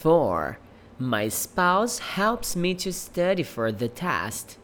4. My spouse helps me to study for the test.